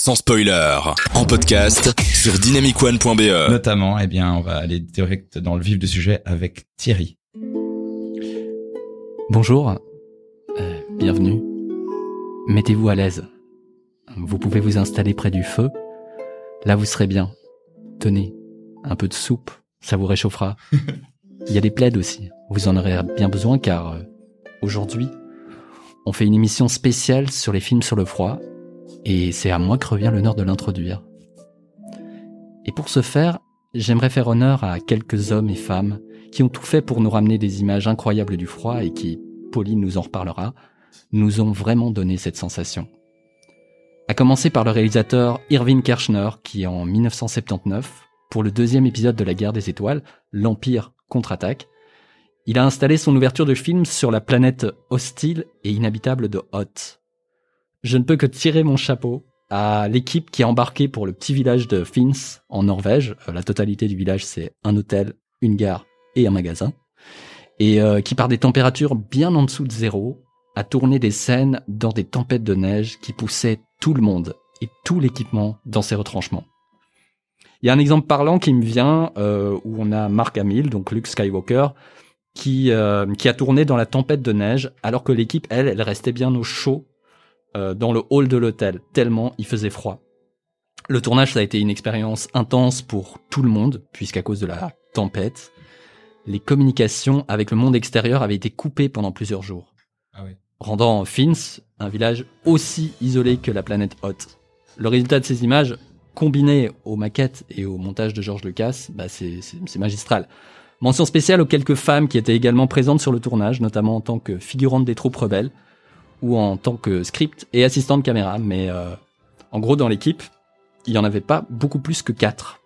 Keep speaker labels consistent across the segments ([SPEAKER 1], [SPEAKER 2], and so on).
[SPEAKER 1] sans spoiler, en podcast sur dynamicone.be.
[SPEAKER 2] Notamment, eh bien, on va aller direct dans le vif du sujet avec Thierry.
[SPEAKER 3] Bonjour, euh, bienvenue. Mettez-vous à l'aise. Vous pouvez vous installer près du feu. Là, vous serez bien. Tenez, un peu de soupe, ça vous réchauffera. Il y a des plaides aussi. Vous en aurez bien besoin car euh, aujourd'hui, on fait une émission spéciale sur les films sur le froid et c'est à moi que revient l'honneur de l'introduire. Et pour ce faire, j'aimerais faire honneur à quelques hommes et femmes qui ont tout fait pour nous ramener des images incroyables du froid et qui, Pauline nous en reparlera, nous ont vraiment donné cette sensation. À commencer par le réalisateur Irving Kershner qui en 1979, pour le deuxième épisode de la guerre des étoiles, l'Empire contre-attaque, il a installé son ouverture de film sur la planète hostile et inhabitable de Hoth. Je ne peux que tirer mon chapeau à l'équipe qui a embarqué pour le petit village de Finns en Norvège. Euh, la totalité du village, c'est un hôtel, une gare et un magasin. Et euh, qui, par des températures bien en dessous de zéro, a tourné des scènes dans des tempêtes de neige qui poussaient tout le monde et tout l'équipement dans ses retranchements. Il y a un exemple parlant qui me vient euh, où on a Mark Hamill, donc Luke Skywalker, qui, qui a tourné dans la tempête de neige alors que l'équipe, elle, elle restait bien au chaud euh, dans le hall de l'hôtel, tellement il faisait froid. Le tournage, ça a été une expérience intense pour tout le monde, puisqu'à cause de la tempête, les communications avec le monde extérieur avaient été coupées pendant plusieurs jours.
[SPEAKER 2] Ah oui.
[SPEAKER 3] Rendant Fins un village aussi isolé que la planète Hoth. Le résultat de ces images, combiné aux maquettes et au montage de George Lucas, bah c'est magistral. Mention spéciale aux quelques femmes qui étaient également présentes sur le tournage, notamment en tant que figurantes des troupes rebelles ou en tant que script et assistante caméra. Mais euh, en gros, dans l'équipe, il y en avait pas beaucoup plus que quatre.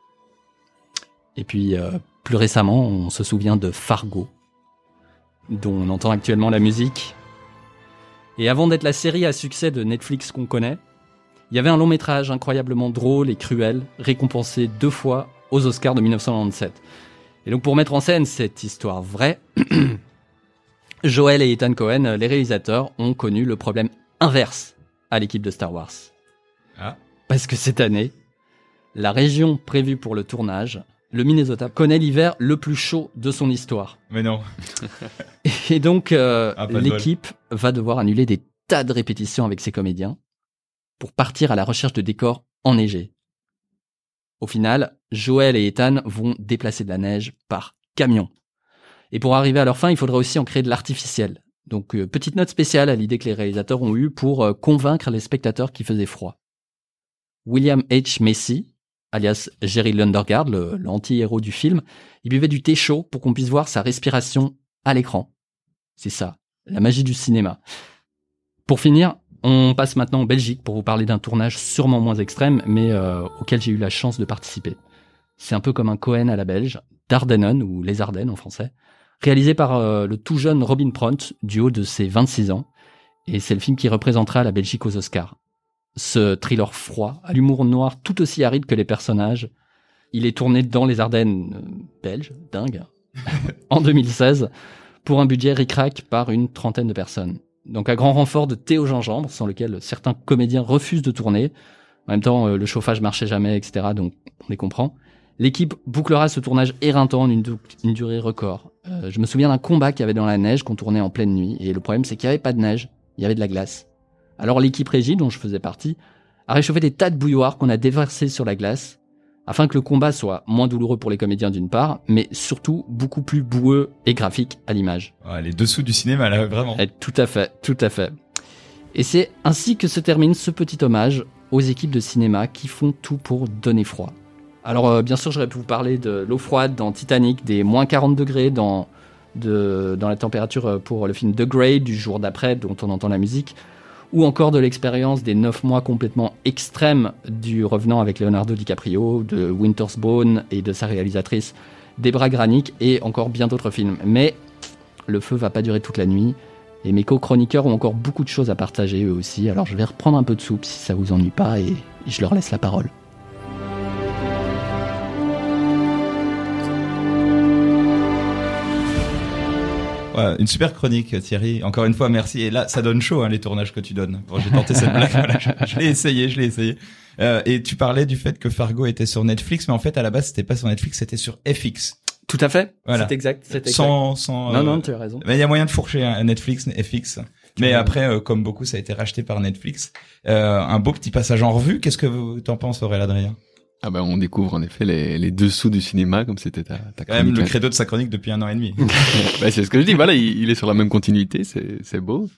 [SPEAKER 3] Et puis, euh, plus récemment, on se souvient de Fargo, dont on entend actuellement la musique. Et avant d'être la série à succès de Netflix qu'on connaît, il y avait un long métrage incroyablement drôle et cruel, récompensé deux fois aux Oscars de 1997. Et donc pour mettre en scène cette histoire vraie, Joel et Ethan Cohen, les réalisateurs, ont connu le problème inverse à l'équipe de Star Wars.
[SPEAKER 2] Ah.
[SPEAKER 3] Parce que cette année, la région prévue pour le tournage, le Minnesota, connaît l'hiver le plus chaud de son histoire.
[SPEAKER 2] Mais non.
[SPEAKER 3] Et donc, euh,
[SPEAKER 2] Ah, de
[SPEAKER 3] l'équipe va devoir annuler des tas de répétitions avec ses comédiens pour partir à la recherche de décors enneigés. Au final, Joël et Ethan vont déplacer de la neige par camion. Et pour arriver à leur fin, il faudra aussi en créer de l'artificiel. Donc, euh, petite note spéciale à l'idée que les réalisateurs ont eue pour euh, convaincre les spectateurs qu'il faisait froid. William H. Macy, alias Jerry Lundergaard, l'anti-héros du film, il buvait du thé chaud pour qu'on puisse voir sa respiration à l'écran. C'est ça, la magie du cinéma. Pour finir, on passe maintenant en Belgique pour vous parler d'un tournage sûrement moins extrême, mais euh, auquel j'ai eu la chance de participer. C'est un peu comme un Cohen à la belge, Dardennen ou Les Ardennes en français, réalisé par euh, le tout jeune Robin Pront, du haut de ses 26 ans, et c'est le film qui représentera la Belgique aux Oscars. Ce thriller froid, à l'humour noir tout aussi aride que les personnages, il est tourné dans les Ardennes euh, belges, dingue, en 2016, pour un budget ric-rac par une trentaine de personnes. Donc à grand renfort de thé au gingembre, sans lequel certains comédiens refusent de tourner. En même temps, euh, le chauffage marchait jamais, etc. Donc on les comprend. L'équipe bouclera ce tournage éreintant en une, durée record. Euh, je me souviens d'un combat qu'il y avait dans la neige qu'on tournait en pleine nuit. Et le problème, c'est qu'il n'y avait pas de neige, il y avait de la glace. Alors l'équipe régie, dont je faisais partie, a réchauffé des tas de bouilloires qu'on a déversés sur la glace, afin que le combat soit moins douloureux pour les comédiens d'une part, mais surtout beaucoup plus boueux et graphique à l'image.
[SPEAKER 2] Ouais, les dessous du cinéma, là, vraiment.
[SPEAKER 3] Eh, tout à fait, tout à fait. Et c'est ainsi que se termine ce petit hommage aux équipes de cinéma qui font tout pour donner froid. Alors euh, bien sûr, j'aurais pu vous parler de l'eau froide dans Titanic, des moins 40 degrés dans, la température euh, pour le film The Grey du jour d'après dont on entend la musique, ou encore de l'expérience des 9 mois complètement extrêmes du Revenant avec Leonardo DiCaprio, de Winter's Bone et de sa réalisatrice Debra Granik et encore bien d'autres films. Mais le feu va pas durer toute la nuit. Et mes co-chroniqueurs ont encore beaucoup de choses à partager eux aussi, alors je vais reprendre un peu de soupe si ça vous ennuie pas et je leur laisse la parole.
[SPEAKER 2] Ouais, une super chronique, Thierry. Encore une fois, merci. Et là, ça donne chaud, hein, les tournages que tu donnes. Bon, j'ai tenté cette blague. Voilà, je, je l'ai essayé, je l'ai essayé. Euh, et tu parlais du fait que Fargo était sur Netflix, mais en fait, à la base, c'était pas sur Netflix, c'était sur FX.
[SPEAKER 3] Tout à fait.
[SPEAKER 2] Voilà.
[SPEAKER 3] C'est exact. Exact.
[SPEAKER 2] Sans, sans.
[SPEAKER 3] Non,
[SPEAKER 2] euh,
[SPEAKER 3] non, tu as raison.
[SPEAKER 2] Mais il y a moyen de fourcher hein, Netflix, FX. Mais après, euh, comme beaucoup, ça a été racheté par Netflix. Euh, un beau petit passage en revue. Qu'est-ce que t'en penses, Aurélien Adrien?
[SPEAKER 4] Ah ben on découvre en effet les, les dessous du cinéma comme c'était ta, ta
[SPEAKER 2] Quand même
[SPEAKER 4] chronique.
[SPEAKER 2] le credo de sa chronique depuis un an et demi.
[SPEAKER 4] Bah, c'est ce que je dis. Voilà, il, il est sur la même continuité, c'est c'est beau.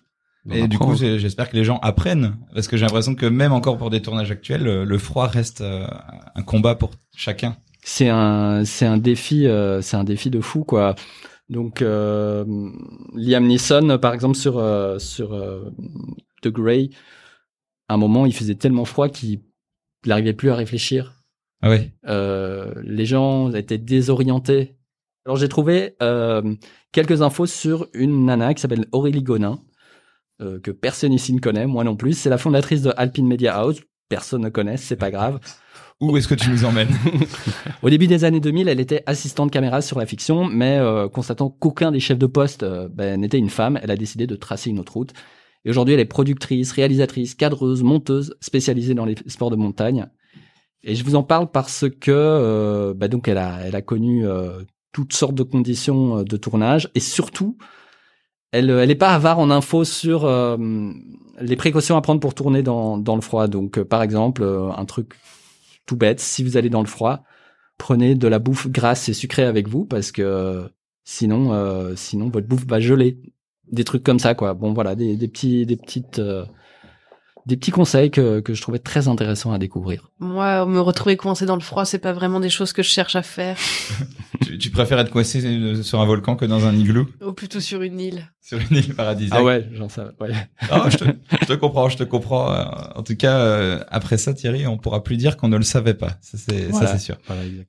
[SPEAKER 4] On
[SPEAKER 2] Et du coup, j'espère que les gens apprennent, parce que j'ai l'impression que même encore pour des tournages actuels, euh, le froid reste euh, un combat pour chacun.
[SPEAKER 3] c'est un c'est un défi euh, c'est un défi de fou quoi donc euh, Liam Neeson par exemple sur euh, sur euh, The Grey à un moment il faisait tellement froid qu'il n'arrivait plus à réfléchir
[SPEAKER 2] Ah ouais.
[SPEAKER 3] Euh, les gens étaient désorientés alors j'ai trouvé euh, quelques infos sur une nana qui s'appelle Aurélie Gonin euh, que personne ici ne connaît moi non plus c'est la fondatrice de Alpine Media House personne ne connaît c'est pas grave
[SPEAKER 2] Où est-ce que tu nous emmènes?
[SPEAKER 3] Au début des années 2000, elle était assistante caméra sur la fiction, mais constatant qu'aucun des chefs de poste ben, n'était une femme, elle a décidé de tracer une autre route. Et aujourd'hui, elle est productrice, réalisatrice, cadreuse, monteuse, spécialisée dans les sports de montagne. Et je vous en parle parce que euh, ben, donc elle a, elle a connu euh, toutes sortes de conditions euh, de tournage et surtout, elle, elle est pas avare en infos sur euh, les précautions à prendre pour tourner dans, dans le froid. Donc, euh, par exemple, un truc tout bête, si vous allez dans le froid, prenez de la bouffe grasse et sucrée avec vous parce que sinon, sinon votre bouffe va geler. Des trucs comme ça, quoi. Bon, voilà, des, des petits, des petites, des petits conseils que, que je trouvais très intéressants à découvrir.
[SPEAKER 5] Moi, me retrouver coincé dans le froid, c'est pas vraiment des choses que je cherche à faire.
[SPEAKER 2] tu, tu préfères être coincé euh, sur un volcan que dans un igloo?
[SPEAKER 5] Ou plutôt sur une île.
[SPEAKER 2] sur une île paradisiaque
[SPEAKER 3] Ah ouais, j'en sais, ouais.
[SPEAKER 2] Ah, je, te, je te comprends, je te comprends. Euh, En tout cas, euh, après ça, Thierry, on pourra plus dire qu'on ne le savait pas. Ça, c'est
[SPEAKER 3] Voilà.
[SPEAKER 2] ça, sûr.
[SPEAKER 3] Voilà, exact.